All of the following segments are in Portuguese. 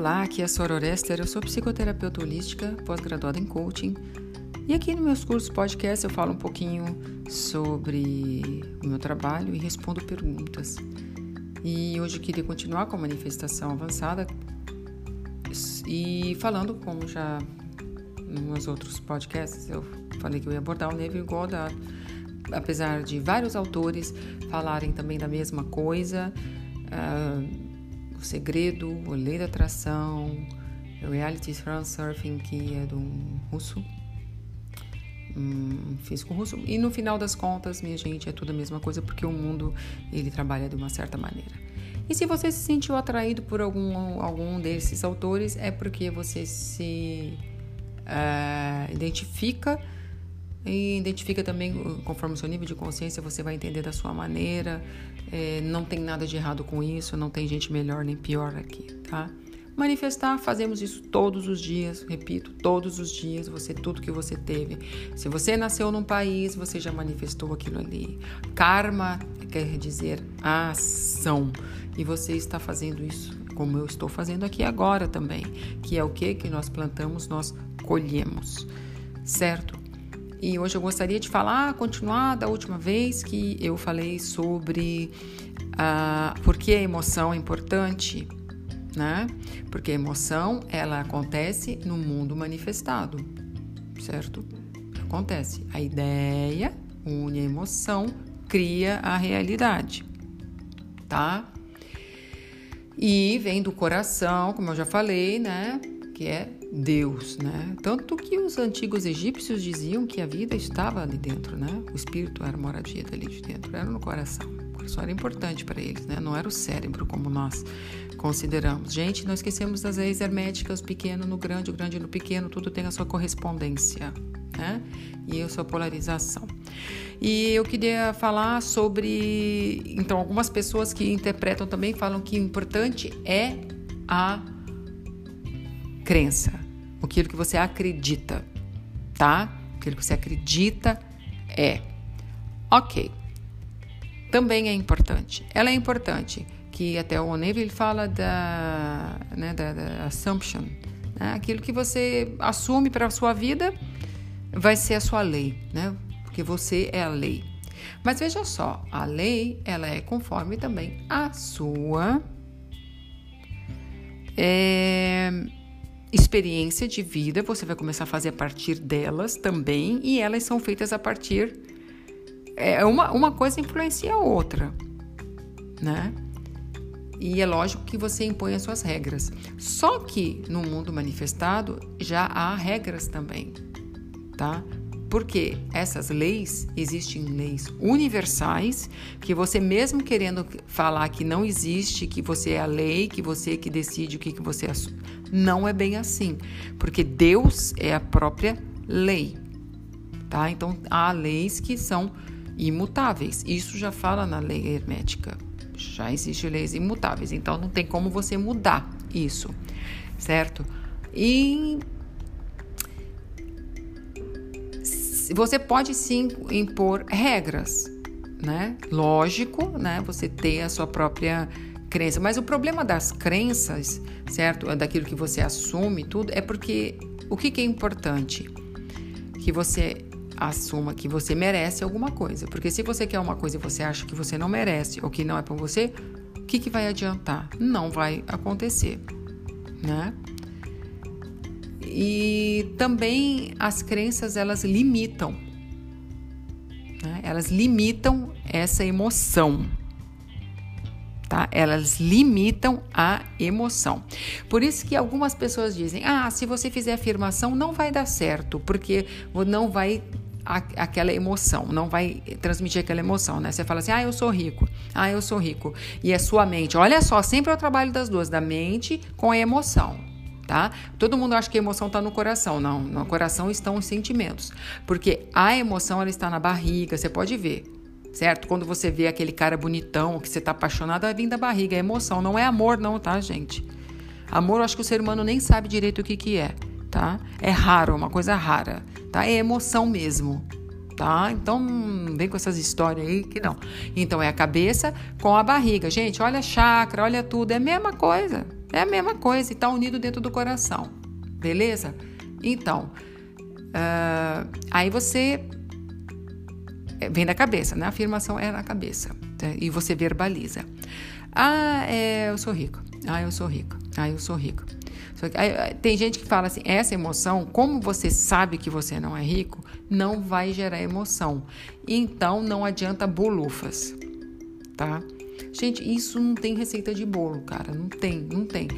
Olá, aqui é a Sora Orester, eu sou psicoterapeuta holística, pós-graduada em coaching. E aqui no meus cursos podcast eu falo um pouquinho sobre o meu trabalho e respondo perguntas. E hoje eu queria continuar com a manifestação avançada e falando como já nos outros podcasts eu falei que eu ia abordar o nível igualdade, apesar de vários autores falarem também da mesma coisa. Uh, o Segredo, O Lei da Atração, Reality Transurfing, que é de um russo, um físico russo. E no final das contas, minha gente, é tudo a mesma coisa, porque o mundo ele trabalha de uma certa maneira. E se você se sentiu atraído por algum, algum desses autores, é porque você se uh, identifica e identifica também, conforme o seu nível de consciência, você vai entender da sua maneira. É, não tem nada de errado com isso, não tem gente melhor nem pior aqui, tá? Manifestar, fazemos isso todos os dias, repito, todos os dias, você tudo que você teve. Se você nasceu num país, você já manifestou aquilo ali. Karma quer dizer ação. E você está fazendo isso como eu estou fazendo aqui agora também, que é o que que nós plantamos, nós colhemos. Certo? E hoje eu gostaria de falar, continuar da última vez que eu falei sobre ah, por que a emoção é importante, né? Porque a emoção ela acontece no mundo manifestado, certo? Acontece. A ideia une a emoção, cria a realidade, tá? E vem do coração, como eu já falei, né? Que é Deus, né? Tanto que os antigos egípcios diziam que a vida estava ali dentro, né? O espírito era moradia dali de dentro, era no coração. O coração era importante para eles, né? Não era o cérebro como nós consideramos. Gente, não esquecemos das leis herméticas, o pequeno no grande, o grande no pequeno, tudo tem a sua correspondência, né? E a sua polarização. E eu queria falar sobre, então, algumas pessoas que interpretam também falam que o importante é a crença, aquilo que você acredita, tá? Aquilo que você acredita é. Ok. Também é importante. Ela é importante, que até o Neville fala da, né, da, da assumption. Né? Aquilo que você assume para a sua vida vai ser a sua lei, né? Porque você é a lei. Mas veja só, a lei ela é conforme também a sua é, experiência de vida, você vai começar a fazer a partir delas também, e elas são feitas a partir. É, uma, uma coisa influencia a outra, né? E é lógico que você impõe as suas regras. Só que no mundo manifestado já há regras também, tá? Porque essas leis, existem leis universais, que você mesmo querendo falar que não existe, que você é a lei, que você é que decide o que, que você assume, não é bem assim. Porque Deus é a própria lei, tá? Então, há leis que são imutáveis. Isso já fala na lei hermética. Já existem leis imutáveis, então não tem como você mudar isso, certo? E você pode sim impor regras, né? Lógico, né? Você ter a sua própria crença. Mas o problema das crenças, certo? Daquilo que você assume, tudo, é porque o que, que é importante? Que você assuma que você merece alguma coisa. Porque se você quer uma coisa e você acha que você não merece ou que não é para você, o que, que vai adiantar? Não vai acontecer, né? E também as crenças elas limitam, né? elas limitam essa emoção. Tá? Elas limitam a emoção. Por isso que algumas pessoas dizem: ah, se você fizer afirmação, não vai dar certo, porque não vai aquela emoção, não vai transmitir aquela emoção, né? Você fala assim, ah, eu sou rico, ah, eu sou rico. E é sua mente. Olha só, sempre é o trabalho das duas, da mente com a emoção tá? Todo mundo acha que a emoção está no coração. Não, no coração estão os sentimentos. Porque a emoção ela está na barriga, você pode ver. Certo? Quando você vê aquele cara bonitão, que você está apaixonado, vir da barriga. É emoção, não é amor, não, tá, gente? Amor, eu acho que o ser humano nem sabe direito o que, que é, tá? É raro, é uma coisa rara, tá? É emoção mesmo, tá? Então vem com essas histórias aí que não. Então é a cabeça com a barriga. Gente, olha chakra, olha tudo, é a mesma coisa. É a mesma coisa e está unido dentro do coração. Beleza? Então, uh, aí você é, vem da cabeça, né? A afirmação é na cabeça tá? e você verbaliza. Ah, é, eu sou rico. Ah, eu sou rico. Ah, eu sou rico. Tem gente que fala assim: essa emoção, como você sabe que você não é rico, não vai gerar emoção. Então não adianta bolufas, tá? Gente, isso não tem receita de bolo, cara. Não tem, não tem.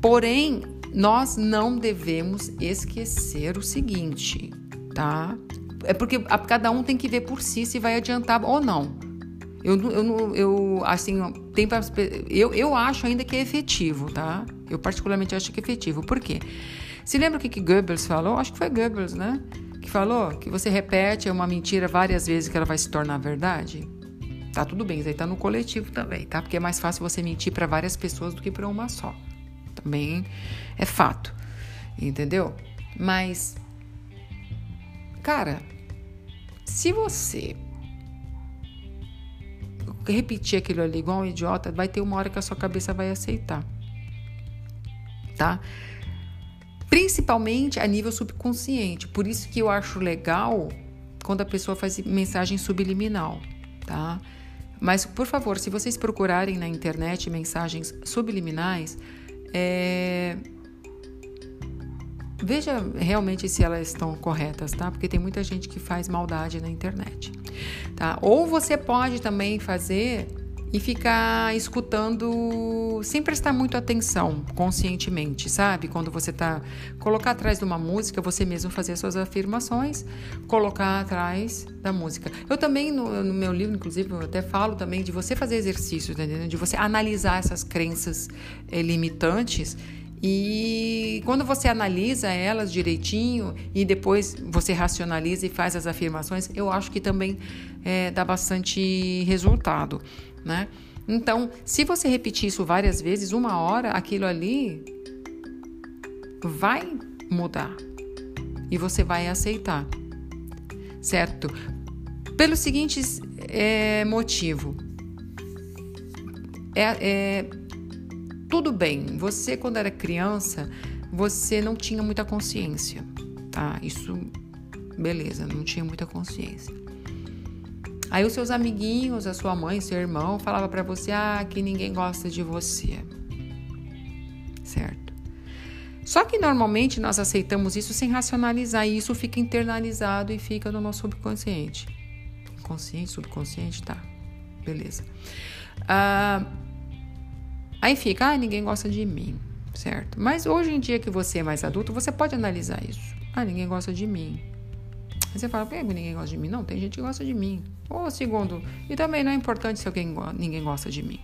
Porém, nós não devemos esquecer o seguinte, tá? É porque cada um tem que ver por si se vai adiantar ou não. Eu, eu, eu assim, tem eu, eu acho ainda que é efetivo, tá? Eu particularmente acho que é efetivo. Por quê? Se lembra o que, que Goebbels falou? Acho que foi Goebbels, né? Que falou que você repete uma mentira várias vezes que ela vai se tornar verdade. Tá tudo bem, isso aí tá no coletivo também, tá? Porque é mais fácil você mentir para várias pessoas do que para uma só. Também é fato. Entendeu? Mas cara, se você repetir aquilo ali igual um idiota, vai ter uma hora que a sua cabeça vai aceitar. Tá? Principalmente a nível subconsciente. Por isso que eu acho legal quando a pessoa faz mensagem subliminal, tá? Mas, por favor, se vocês procurarem na internet mensagens subliminais, é... veja realmente se elas estão corretas, tá? Porque tem muita gente que faz maldade na internet, tá? Ou você pode também fazer e ficar escutando sem prestar muito atenção conscientemente, sabe? Quando você tá colocar atrás de uma música, você mesmo fazer as suas afirmações, colocar atrás da música. Eu também no, no meu livro, inclusive, eu até falo também de você fazer exercício, tá entendendo? De você analisar essas crenças é, limitantes e quando você analisa elas direitinho e depois você racionaliza e faz as afirmações, eu acho que também é, dá bastante resultado né? Então, se você repetir isso várias vezes, uma hora aquilo ali vai mudar e você vai aceitar, certo? Pelo seguinte é, motivo, é, é tudo bem. Você quando era criança, você não tinha muita consciência, tá? Isso, beleza, não tinha muita consciência. Aí os seus amiguinhos, a sua mãe, seu irmão, falava para você: "Ah, que ninguém gosta de você". Certo? Só que normalmente nós aceitamos isso sem racionalizar e isso fica internalizado e fica no nosso subconsciente. Consciente, subconsciente, tá? Beleza. Ah, aí fica, ah, ninguém gosta de mim, certo? Mas hoje em dia que você é mais adulto, você pode analisar isso. Ah, ninguém gosta de mim. Aí você fala, por que ninguém gosta de mim? Não, tem gente que gosta de mim. Ou segundo, e também não é importante se alguém, ninguém gosta de mim.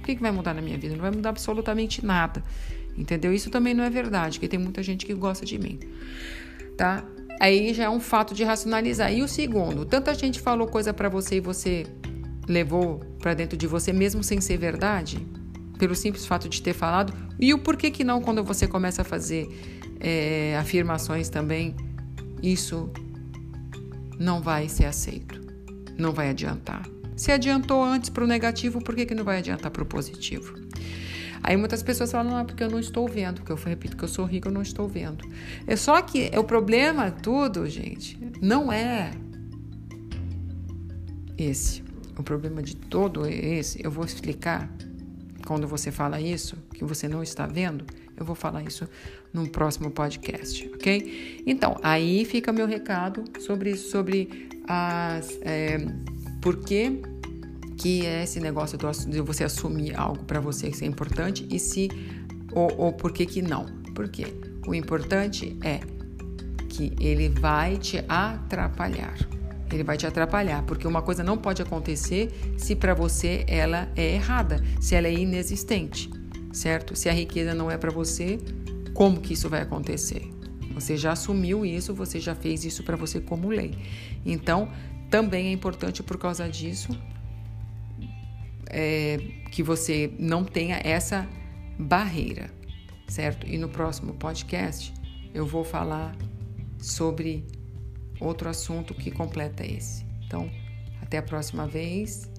O que, que vai mudar na minha vida? Não vai mudar absolutamente nada. Entendeu? Isso também não é verdade, porque tem muita gente que gosta de mim. Tá? Aí já é um fato de racionalizar. E o segundo, tanta gente falou coisa para você e você levou para dentro de você mesmo sem ser verdade, pelo simples fato de ter falado. E o porquê que não quando você começa a fazer é, afirmações também, isso não vai ser aceito. Não vai adiantar. Se adiantou antes para o negativo, por que, que não vai adiantar para o positivo? Aí muitas pessoas falam, não, é porque eu não estou vendo, porque eu repito que eu sou rico, eu não estou vendo. É só que é o problema tudo, gente, não é esse. O problema de todo é esse. Eu vou explicar quando você fala isso, que você não está vendo, eu vou falar isso num próximo podcast, ok? Então, aí fica meu recado sobre, sobre as. É, por que, que é esse negócio de você assumir algo para você que é importante e se. Ou, ou por que, que não? Por quê? O importante é que ele vai te atrapalhar. Ele vai te atrapalhar, porque uma coisa não pode acontecer se para você ela é errada, se ela é inexistente certo? Se a riqueza não é para você, como que isso vai acontecer? Você já assumiu isso, você já fez isso para você como lei. Então, também é importante por causa disso é, que você não tenha essa barreira, certo? E no próximo podcast eu vou falar sobre outro assunto que completa esse. Então, até a próxima vez